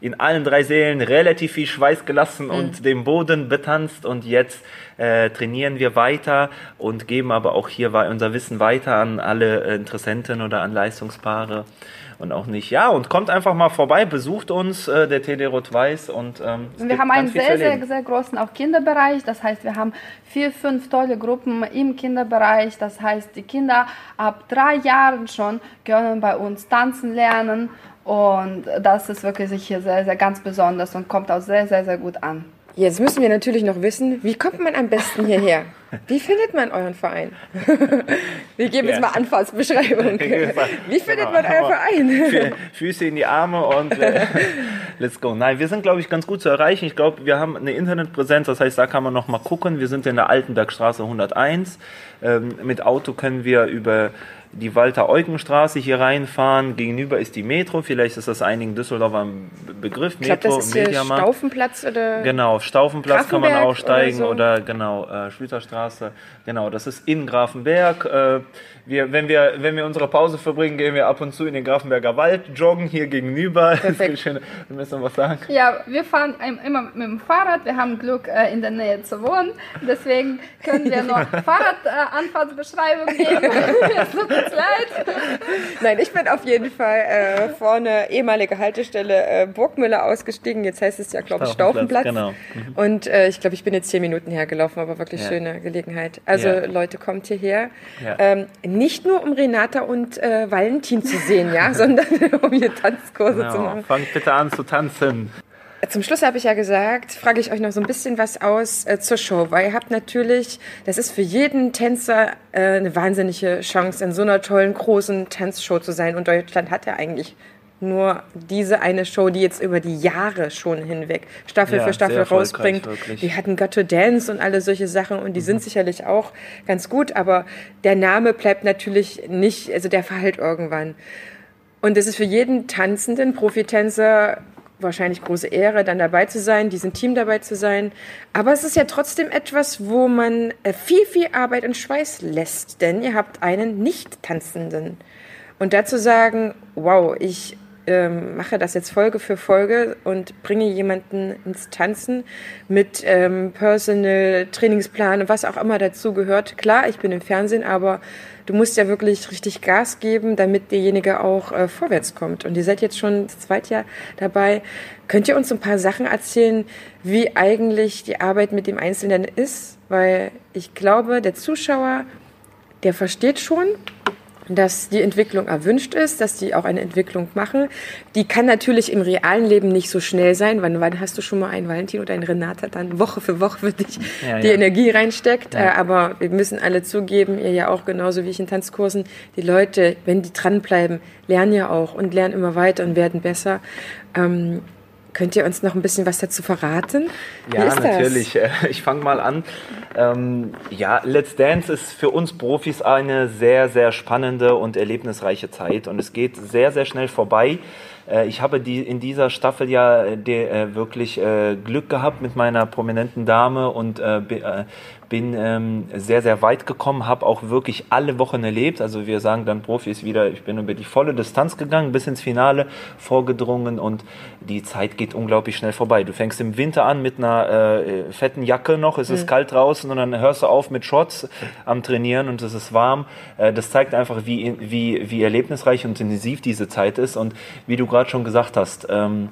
in allen drei Sälen relativ viel Schweiß gelassen mhm. und den Boden betanzt und jetzt äh, trainieren wir weiter und geben aber auch hier unser Wissen weiter an alle Interessenten oder an Leistungspaare und auch nicht. Ja, und kommt einfach mal vorbei, besucht uns, äh, der TD Rot-Weiß. Und, ähm, wir haben einen sehr, sehr, sehr großen auch Kinderbereich. Das heißt, wir haben vier, fünf tolle Gruppen im Kinderbereich. Das heißt, die Kinder ab drei Jahren schon können bei uns tanzen lernen. Und das ist wirklich hier sehr, sehr ganz besonders und kommt auch sehr, sehr, sehr gut an. Jetzt müssen wir natürlich noch wissen, wie kommt man am besten hierher? Wie findet man euren Verein? *laughs* Wir geben jetzt mal Anfahrtsbeschreibung. *laughs* Wie findet man euren Verein? *laughs* Füße in die Arme und äh, let's go. Nein, wir sind, glaube ich, ganz gut zu erreichen. Ich glaube, wir haben eine Internetpräsenz, das heißt, da kann man noch mal gucken. Wir sind in der Altenbergstraße 101. Ähm, mit Auto können wir über die Walter-Eugen-Straße hier reinfahren. Gegenüber ist die Metro. Vielleicht ist das einigen Düsseldorfer ein Begriff. Ich glaub, Metro, das ist Mediamarkt. Staufenplatz oder? Genau, Staufenplatz kann man aussteigen oder, so. oder genau, äh, Schlüterstraße. Genau, das ist in Grafenberg. Äh, wir, wenn, wir, wenn wir unsere Pause verbringen, gehen wir ab und zu in den Grafenberger Wald, joggen hier gegenüber. *laughs* Perfekt. Schön, wir müssen was sagen. Ja, wir fahren immer mit dem Fahrrad. Wir haben Glück, äh, in der Nähe zu wohnen. Deswegen können wir noch *laughs* Fahrradanfahrtsbeschreibung äh, geben. *laughs* es tut uns leid. Nein, ich bin auf jeden Fall äh, vorne ehemalige Haltestelle äh, Burgmüller ausgestiegen. Jetzt heißt es ja, glaube ich, Staufenplatz. Genau. Mhm. Und äh, ich glaube, ich bin jetzt zehn Minuten hergelaufen, aber wirklich ja. schöne Gelegenheit. Also ja. Leute, kommt hierher. Ja. Ähm, nicht nur um Renata und äh, Valentin zu sehen, ja, *laughs* sondern *laughs* um hier Tanzkurse genau. zu machen. Fangt bitte an zu tanzen. Zum Schluss habe ich ja gesagt, frage ich euch noch so ein bisschen was aus äh, zur Show, weil ihr habt natürlich, das ist für jeden Tänzer äh, eine wahnsinnige Chance, in so einer tollen, großen Tanzshow zu sein. Und Deutschland hat ja eigentlich nur diese eine Show, die jetzt über die Jahre schon hinweg Staffel ja, für Staffel rausbringt. Wirklich. Die hatten Got to Dance und alle solche Sachen und die mhm. sind sicherlich auch ganz gut, aber der Name bleibt natürlich nicht, also der verhält irgendwann. Und es ist für jeden Tanzenden, Profitänzer wahrscheinlich große Ehre, dann dabei zu sein, diesem Team dabei zu sein. Aber es ist ja trotzdem etwas, wo man äh, viel, viel Arbeit und Schweiß lässt, denn ihr habt einen Nicht-Tanzenden. Und dazu sagen, wow, ich ähm, mache das jetzt Folge für Folge und bringe jemanden ins Tanzen mit ähm, Personal, Trainingsplan, was auch immer dazu gehört. Klar, ich bin im Fernsehen, aber du musst ja wirklich richtig Gas geben, damit derjenige auch äh, vorwärts kommt. Und ihr seid jetzt schon das zweite Jahr dabei. Könnt ihr uns ein paar Sachen erzählen, wie eigentlich die Arbeit mit dem Einzelnen ist? Weil ich glaube, der Zuschauer, der versteht schon, dass die Entwicklung erwünscht ist, dass die auch eine Entwicklung machen. Die kann natürlich im realen Leben nicht so schnell sein. Wann, wann hast du schon mal einen Valentin oder einen Renata dann Woche für Woche für dich ja, die ja. Energie reinsteckt? Ja. Äh, aber wir müssen alle zugeben, ihr ja auch genauso wie ich in Tanzkursen, die Leute, wenn die dranbleiben, lernen ja auch und lernen immer weiter und werden besser. Ähm, Könnt ihr uns noch ein bisschen was dazu verraten? Ja, natürlich. Ich fange mal an. Ähm, ja, Let's Dance ist für uns Profis eine sehr, sehr spannende und erlebnisreiche Zeit und es geht sehr, sehr schnell vorbei. Äh, ich habe die, in dieser Staffel ja äh, äh, wirklich äh, Glück gehabt mit meiner prominenten Dame und äh, äh, bin ähm, sehr, sehr weit gekommen, habe auch wirklich alle Wochen erlebt. Also wir sagen dann Profis wieder, ich bin über die volle Distanz gegangen, bis ins Finale vorgedrungen und die Zeit geht unglaublich schnell vorbei. Du fängst im Winter an mit einer äh, fetten Jacke noch, es ist mhm. kalt draußen und dann hörst du auf mit Shorts am Trainieren und es ist warm. Äh, das zeigt einfach, wie, wie, wie erlebnisreich und intensiv diese Zeit ist und wie du gerade schon gesagt hast, ähm,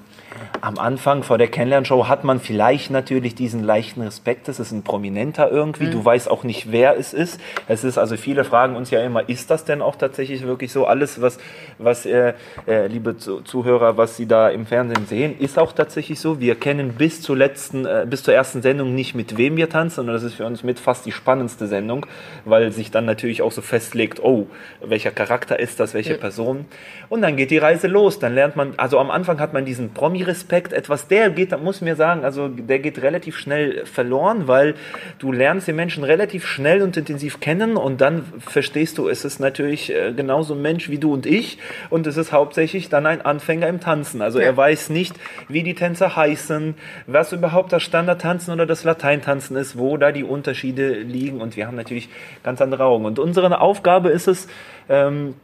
am Anfang vor der Kennenlernshow hat man vielleicht natürlich diesen leichten Respekt. Es ist ein Prominenter irgendwie. Mhm. Du weißt auch nicht, wer es ist. Es ist also viele fragen uns ja immer, ist das denn auch tatsächlich wirklich so? Alles, was, was äh, äh, liebe Zuhörer, was Sie da im Fernsehen sehen, ist auch tatsächlich so. Wir kennen bis zur letzten, äh, bis zur ersten Sendung nicht, mit wem wir tanzen, sondern das ist für uns mit fast die spannendste Sendung, weil sich dann natürlich auch so festlegt, oh, welcher Charakter ist das, welche mhm. Person. Und dann geht die Reise los. Dann lernt man, also am Anfang hat man diesen Promi-Respekt, etwas, der geht, muss mir sagen, also der geht relativ schnell verloren, weil du lernst den Menschen relativ schnell und intensiv kennen und dann verstehst du, es ist natürlich äh, genauso ein Mensch wie du und ich und es ist hauptsächlich dann ein Anfänger im Tanzen. Also ja. er weiß nicht, wie die Tänzer heißen, was überhaupt das Standardtanzen oder das Lateintanzen ist, wo da die Unterschiede liegen und wir haben natürlich ganz andere Augen. Und unsere Aufgabe ist es, ähm,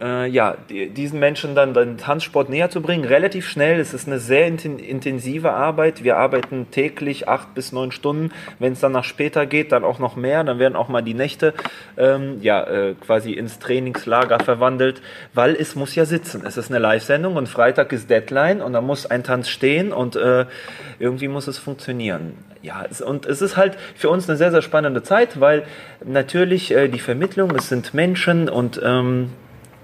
äh, ja, die, diesen Menschen dann den Tanzsport näher zu bringen, relativ schnell. Es ist eine sehr intensive Arbeit. Wir arbeiten täglich acht bis neun Stunden. Wenn es dann nach später geht, dann auch noch mehr. Dann werden auch mal die Nächte ähm, ja, äh, quasi ins Trainingslager verwandelt, weil es muss ja sitzen. Es ist eine Live-Sendung und Freitag ist Deadline und da muss ein Tanz stehen und äh, irgendwie muss es funktionieren. Ja, und es ist halt für uns eine sehr, sehr spannende Zeit, weil natürlich äh, die Vermittlung, es sind Menschen und ähm,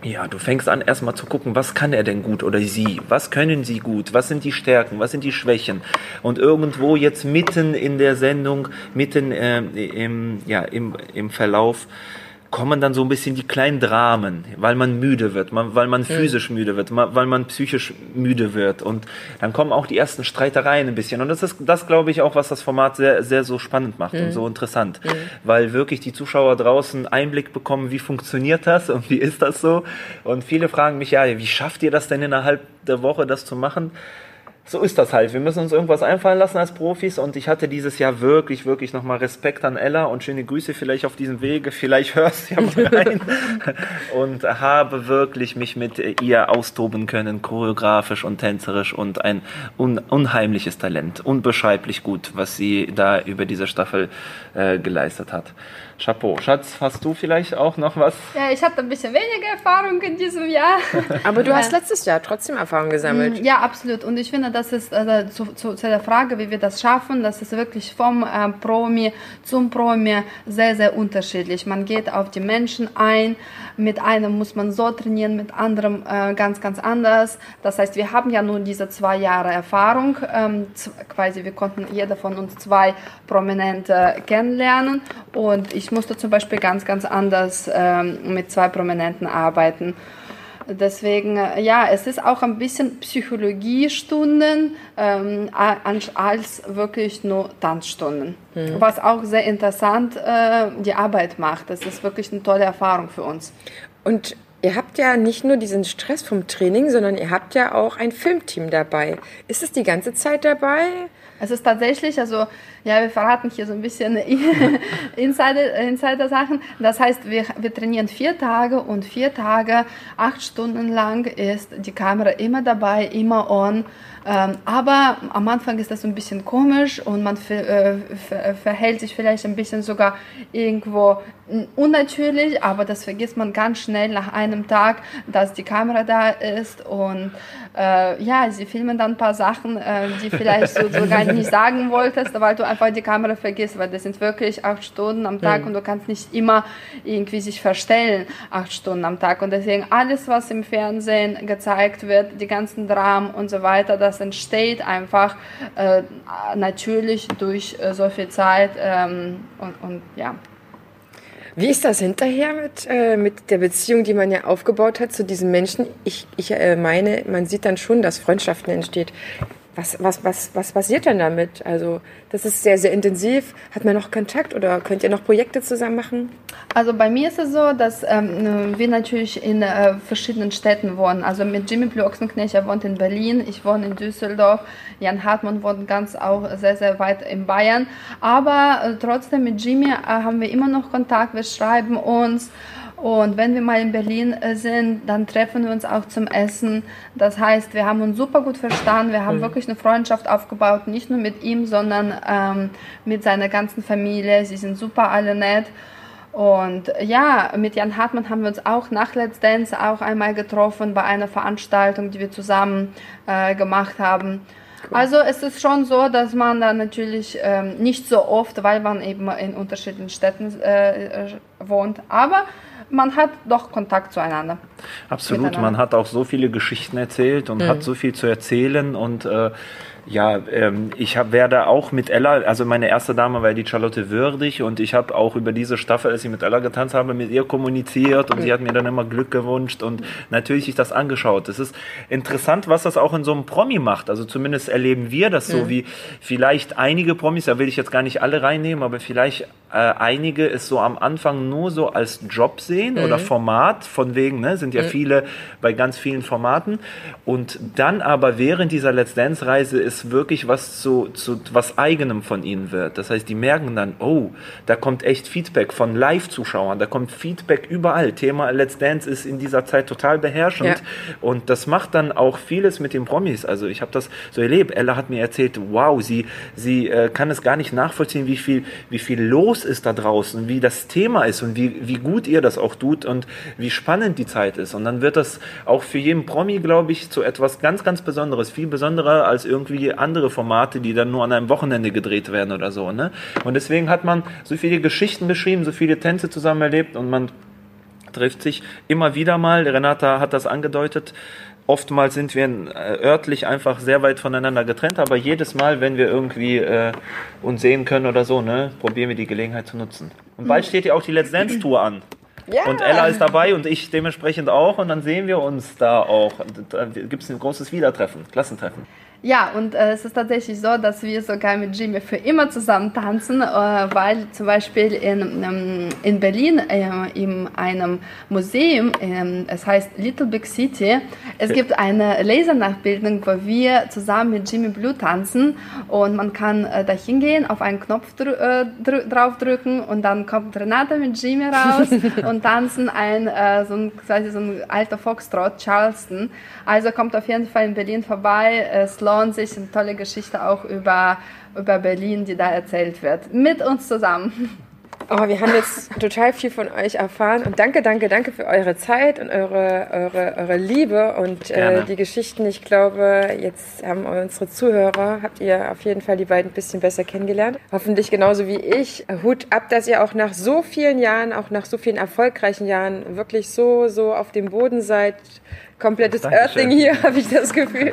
ja, du fängst an erstmal zu gucken, was kann er denn gut oder sie? Was können sie gut? Was sind die Stärken? Was sind die Schwächen? Und irgendwo jetzt mitten in der Sendung, mitten äh, im, ja, im, im Verlauf kommen dann so ein bisschen die kleinen Dramen, weil man müde wird, man, weil man physisch müde wird, man, weil man psychisch müde wird. Und dann kommen auch die ersten Streitereien ein bisschen. Und das ist das, glaube ich, auch, was das Format sehr, sehr so spannend macht mhm. und so interessant. Mhm. Weil wirklich die Zuschauer draußen Einblick bekommen, wie funktioniert das und wie ist das so. Und viele fragen mich, ja, wie schafft ihr das denn innerhalb der Woche, das zu machen? So ist das halt. Wir müssen uns irgendwas einfallen lassen als Profis und ich hatte dieses Jahr wirklich, wirklich nochmal Respekt an Ella und schöne Grüße vielleicht auf diesem Wege. Vielleicht hörst du ja mal *laughs* rein. und habe wirklich mich mit ihr austoben können, choreografisch und tänzerisch und ein un unheimliches Talent. Unbeschreiblich gut, was sie da über diese Staffel äh, geleistet hat. Chapeau. Schatz, hast du vielleicht auch noch was? Ja, ich hatte ein bisschen weniger Erfahrung in diesem Jahr. *laughs* Aber du hast letztes Jahr trotzdem Erfahrung gesammelt. Mm, ja, absolut. Und ich finde, das ist also zu, zu, zu, der Frage, wie wir das schaffen, das ist wirklich vom äh, Promi zum Promi sehr, sehr unterschiedlich. Man geht auf die Menschen ein. Mit einem muss man so trainieren, mit anderem äh, ganz, ganz anders. Das heißt, wir haben ja nur diese zwei Jahre Erfahrung. Ähm, quasi, wir konnten jeder von uns zwei Prominente kennenlernen. Und ich musste zum Beispiel ganz, ganz anders ähm, mit zwei Prominenten arbeiten. Deswegen, äh, ja, es ist auch ein bisschen Psychologiestunden ähm, als wirklich nur Tanzstunden. Mhm. Was auch sehr interessant äh, die Arbeit macht. Das ist wirklich eine tolle Erfahrung für uns. Und Ihr habt ja nicht nur diesen Stress vom Training, sondern ihr habt ja auch ein Filmteam dabei. Ist es die ganze Zeit dabei? Es ist tatsächlich, also ja, wir verraten hier so ein bisschen *laughs* Insider-Sachen. Insider das heißt, wir, wir trainieren vier Tage und vier Tage, acht Stunden lang ist die Kamera immer dabei, immer on. Ähm, aber am Anfang ist das ein bisschen komisch und man äh, verhält sich vielleicht ein bisschen sogar irgendwo unnatürlich, aber das vergisst man ganz schnell nach einem Tag, dass die Kamera da ist und äh, ja, sie filmen dann ein paar Sachen, äh, die vielleicht so, *laughs* so gar nicht sagen wolltest, weil du einfach die Kamera vergisst, weil das sind wirklich acht Stunden am Tag mhm. und du kannst nicht immer irgendwie sich verstellen, acht Stunden am Tag und deswegen alles, was im Fernsehen gezeigt wird, die ganzen Dramen und so weiter, das entsteht einfach äh, natürlich durch äh, so viel Zeit ähm, und, und ja. Wie ist das hinterher mit, äh, mit der Beziehung, die man ja aufgebaut hat zu diesen Menschen? Ich, ich äh, meine, man sieht dann schon, dass Freundschaften entsteht. Was, was, was, was passiert denn damit? Also, das ist sehr, sehr intensiv. Hat man noch Kontakt oder könnt ihr noch Projekte zusammen machen? Also bei mir ist es so, dass ähm, wir natürlich in äh, verschiedenen Städten wohnen. Also mit Jimmy Blue Ochsenknecht, er wohnt in Berlin, ich wohne in Düsseldorf, Jan Hartmann wohnt ganz auch sehr, sehr weit in Bayern. Aber äh, trotzdem mit Jimmy äh, haben wir immer noch Kontakt, wir schreiben uns. Und wenn wir mal in Berlin äh, sind, dann treffen wir uns auch zum Essen. Das heißt, wir haben uns super gut verstanden. Wir haben mhm. wirklich eine Freundschaft aufgebaut, nicht nur mit ihm, sondern ähm, mit seiner ganzen Familie. Sie sind super alle nett. Und ja, mit Jan Hartmann haben wir uns auch nach Let's Dance auch einmal getroffen bei einer Veranstaltung, die wir zusammen äh, gemacht haben. Cool. Also es ist schon so, dass man da natürlich ähm, nicht so oft, weil man eben in unterschiedlichen Städten äh, äh wohnt, aber man hat doch Kontakt zueinander. Absolut, man hat auch so viele Geschichten erzählt und mhm. hat so viel zu erzählen und äh, ja, ähm, ich hab, werde auch mit Ella, also meine erste Dame war die Charlotte Würdig und ich habe auch über diese Staffel, als ich mit Ella getanzt habe, mit ihr kommuniziert und sie hat mir dann immer Glück gewünscht und natürlich ich das angeschaut. Es ist interessant, was das auch in so einem Promi macht. Also zumindest erleben wir das so, mhm. wie vielleicht einige Promis, da will ich jetzt gar nicht alle reinnehmen, aber vielleicht äh, einige es so am Anfang nur so als Job sehen mhm. oder Format, von wegen, ne, sind ja mhm. viele bei ganz vielen Formaten und dann aber während dieser Let's Dance Reise ist wirklich was zu, zu was eigenem von ihnen wird. Das heißt, die merken dann, oh, da kommt echt Feedback von Live-Zuschauern, da kommt Feedback überall. Thema Let's Dance ist in dieser Zeit total beherrschend ja. und das macht dann auch vieles mit den Promis. Also ich habe das so erlebt. Ella hat mir erzählt, wow, sie, sie äh, kann es gar nicht nachvollziehen, wie viel, wie viel los ist da draußen, wie das Thema ist und wie, wie gut ihr das auch tut und wie spannend die Zeit ist. Und dann wird das auch für jeden Promi, glaube ich, zu etwas ganz, ganz Besonderes, viel besonderer als irgendwie wie andere Formate, die dann nur an einem Wochenende gedreht werden oder so. Ne? Und deswegen hat man so viele Geschichten beschrieben, so viele Tänze zusammen erlebt und man trifft sich immer wieder mal. Renata hat das angedeutet. Oftmals sind wir äh, örtlich einfach sehr weit voneinander getrennt, aber jedes Mal, wenn wir irgendwie äh, uns sehen können oder so, ne, probieren wir die Gelegenheit zu nutzen. Und bald steht ja auch die Let's Dance Tour an. Ja. Und Ella ist dabei und ich dementsprechend auch. Und dann sehen wir uns da auch. Da gibt es ein großes Wiedertreffen, Klassentreffen. Ja, und äh, es ist tatsächlich so, dass wir sogar mit Jimmy für immer zusammen tanzen, äh, weil zum Beispiel in, ähm, in Berlin äh, in einem Museum, ähm, es heißt Little Big City, es gibt eine Lasernachbildung, wo wir zusammen mit Jimmy Blue tanzen und man kann äh, da hingehen, auf einen Knopf drü äh, drü draufdrücken und dann kommt Renata mit Jimmy raus *laughs* und tanzen ein, äh, so, ein, quasi so ein alter Foxtrot, Charleston. Also kommt auf jeden Fall in Berlin vorbei, es lohnt sich, eine tolle Geschichte auch über, über Berlin, die da erzählt wird. Mit uns zusammen. Oh, wir haben jetzt total viel von euch erfahren und danke, danke, danke für eure Zeit und eure, eure, eure Liebe und äh, die Geschichten. Ich glaube, jetzt haben unsere Zuhörer, habt ihr auf jeden Fall die beiden ein bisschen besser kennengelernt. Hoffentlich genauso wie ich. Hut ab, dass ihr auch nach so vielen Jahren, auch nach so vielen erfolgreichen Jahren wirklich so, so auf dem Boden seid, komplettes Dankeschön. Earthing hier, *laughs* habe ich das Gefühl.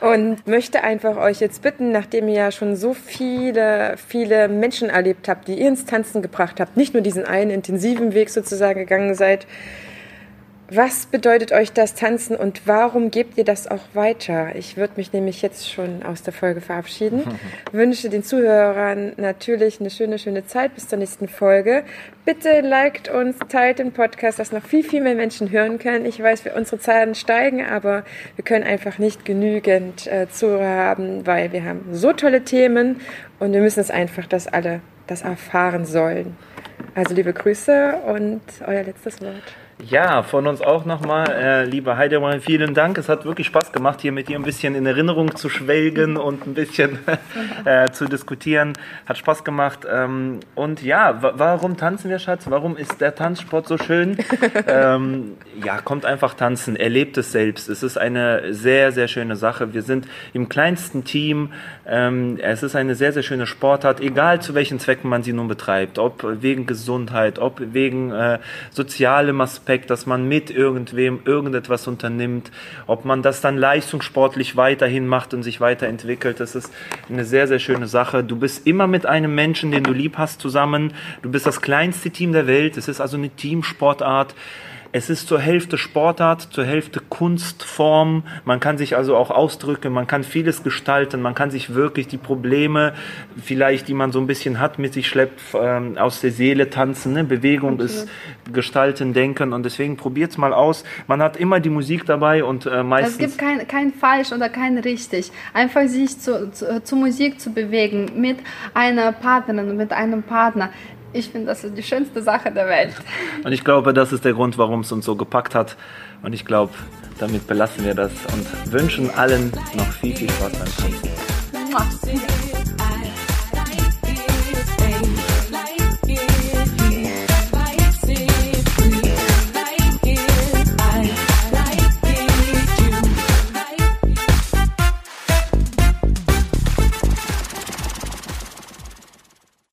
Und möchte einfach euch jetzt bitten, nachdem ihr ja schon so viele, viele Menschen erlebt habt, die ihr ins Tanzen gebracht habt, nicht nur diesen einen intensiven Weg sozusagen gegangen seid, was bedeutet euch das Tanzen und warum gebt ihr das auch weiter? Ich würde mich nämlich jetzt schon aus der Folge verabschieden. *laughs* Wünsche den Zuhörern natürlich eine schöne, schöne Zeit bis zur nächsten Folge. Bitte liked uns, teilt den Podcast, dass noch viel, viel mehr Menschen hören können. Ich weiß, wir, unsere Zahlen steigen, aber wir können einfach nicht genügend äh, Zuhörer haben, weil wir haben so tolle Themen und wir müssen es einfach, dass alle das erfahren sollen. Also liebe Grüße und euer letztes Wort. Ja, von uns auch nochmal, äh, lieber Heidemann, vielen Dank. Es hat wirklich Spaß gemacht, hier mit dir ein bisschen in Erinnerung zu schwelgen und ein bisschen *laughs* äh, zu diskutieren. Hat Spaß gemacht. Ähm, und ja, warum tanzen wir, Schatz? Warum ist der Tanzsport so schön? *laughs* ähm, ja, kommt einfach tanzen, erlebt es selbst. Es ist eine sehr, sehr schöne Sache. Wir sind im kleinsten Team. Ähm, es ist eine sehr, sehr schöne Sportart, egal zu welchen Zwecken man sie nun betreibt. Ob wegen Gesundheit, ob wegen äh, sozialem Aspekt dass man mit irgendwem irgendetwas unternimmt, ob man das dann leistungssportlich weiterhin macht und sich weiterentwickelt. Das ist eine sehr, sehr schöne Sache. Du bist immer mit einem Menschen, den du lieb hast, zusammen. Du bist das kleinste Team der Welt. Es ist also eine Teamsportart es ist zur Hälfte Sportart, zur Hälfte Kunstform. Man kann sich also auch ausdrücken, man kann vieles gestalten, man kann sich wirklich die Probleme, vielleicht, die man so ein bisschen hat, mit sich schleppt, ähm, aus der Seele tanzen. Ne? Bewegung Absolut. ist gestalten, denken und deswegen probiert es mal aus. Man hat immer die Musik dabei und äh, meistens. Es gibt kein, kein falsch oder kein richtig. Einfach sich zu, zu, zu Musik zu bewegen mit einer Partnerin, mit einem Partner ich finde, das ist die schönste Sache der Welt. Und ich glaube, das ist der Grund, warum es uns so gepackt hat. Und ich glaube, damit belassen wir das und wünschen allen noch viel, viel Spaß beim Tanzen.